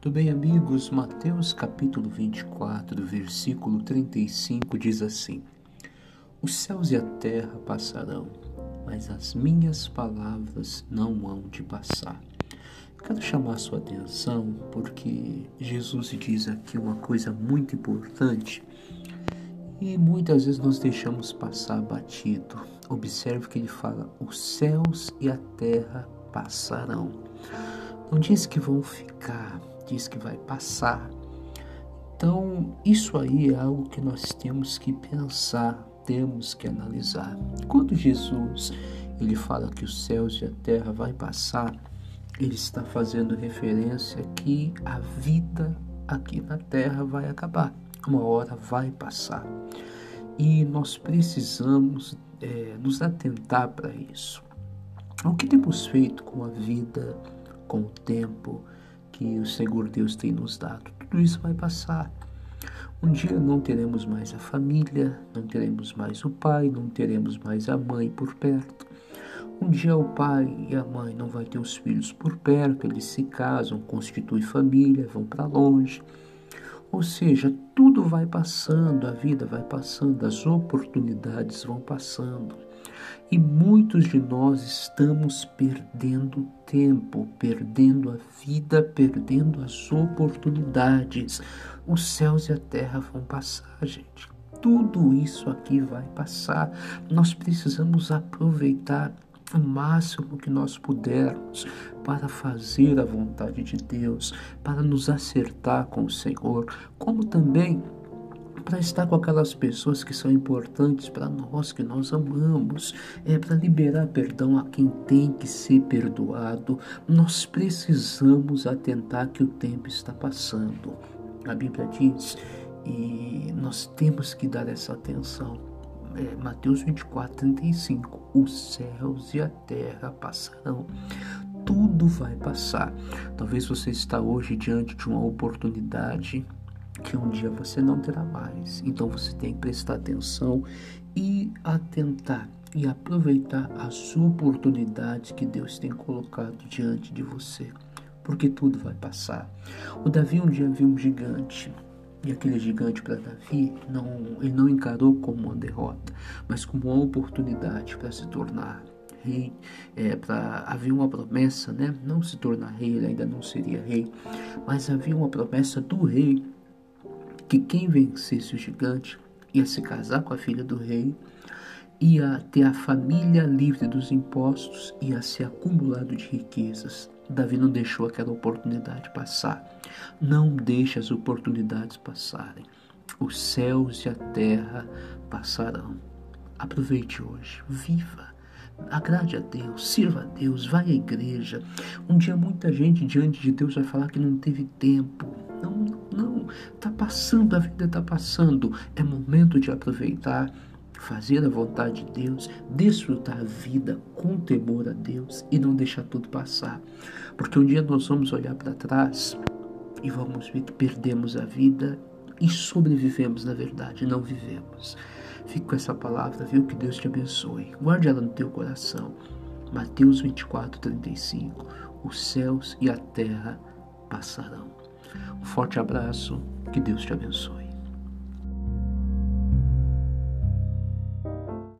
Tudo bem, amigos? Mateus capítulo 24, versículo 35 diz assim: Os céus e a terra passarão, mas as minhas palavras não hão de passar. Quero chamar sua atenção porque Jesus diz aqui uma coisa muito importante e muitas vezes nós deixamos passar batido. Observe que ele fala: os céus e a terra passarão. Não diz que vão ficar, diz que vai passar. Então, isso aí é algo que nós temos que pensar, temos que analisar. Quando Jesus ele fala que os céus e a terra vai passar, ele está fazendo referência que a vida aqui na terra vai acabar. Uma hora vai passar. E nós precisamos é, nos atentar para isso. O que temos feito com a vida, com o tempo que o Senhor Deus tem nos dado? Tudo isso vai passar. Um dia não teremos mais a família, não teremos mais o pai, não teremos mais a mãe por perto. Um dia o pai e a mãe não vai ter os filhos por perto, eles se casam, constituem família, vão para longe. Ou seja, tudo vai passando, a vida vai passando, as oportunidades vão passando. E muitos de nós estamos perdendo tempo, perdendo a vida, perdendo as oportunidades. Os céus e a terra vão passar, gente. Tudo isso aqui vai passar. Nós precisamos aproveitar o máximo que nós pudermos para fazer a vontade de Deus, para nos acertar com o Senhor, como também para estar com aquelas pessoas que são importantes para nós, que nós amamos, é para liberar perdão a quem tem que ser perdoado. Nós precisamos atentar que o tempo está passando. A Bíblia diz e nós temos que dar essa atenção. É, Mateus 24, 35. Os céus e a terra passarão, tudo vai passar. Talvez você está hoje diante de uma oportunidade que um dia você não terá mais. Então você tem que prestar atenção e atentar e aproveitar as oportunidades que Deus tem colocado diante de você, porque tudo vai passar. O Davi um dia viu um gigante. E aquele gigante para Davi, não, ele não encarou como uma derrota, mas como uma oportunidade para se tornar rei, é, para havia uma promessa, né? Não se tornar rei, ele ainda não seria rei, mas havia uma promessa do rei que quem vencesse o gigante ia se casar com a filha do rei, ia ter a família livre dos impostos, ia ser acumulado de riquezas. Davi não deixou aquela oportunidade passar. Não deixe as oportunidades passarem. Os céus e a terra passarão. Aproveite hoje, viva. Agrade a Deus, sirva a Deus, vá à igreja. Um dia muita gente diante de Deus vai falar que não teve tempo. Está passando, a vida está passando. É momento de aproveitar, fazer a vontade de Deus, desfrutar a vida com temor a Deus e não deixar tudo passar. Porque um dia nós vamos olhar para trás e vamos ver que perdemos a vida e sobrevivemos, na verdade, não vivemos. Fique com essa palavra, viu? Que Deus te abençoe. Guarde ela no teu coração. Mateus 24, 35. Os céus e a terra passarão. Um forte abraço, que Deus te abençoe.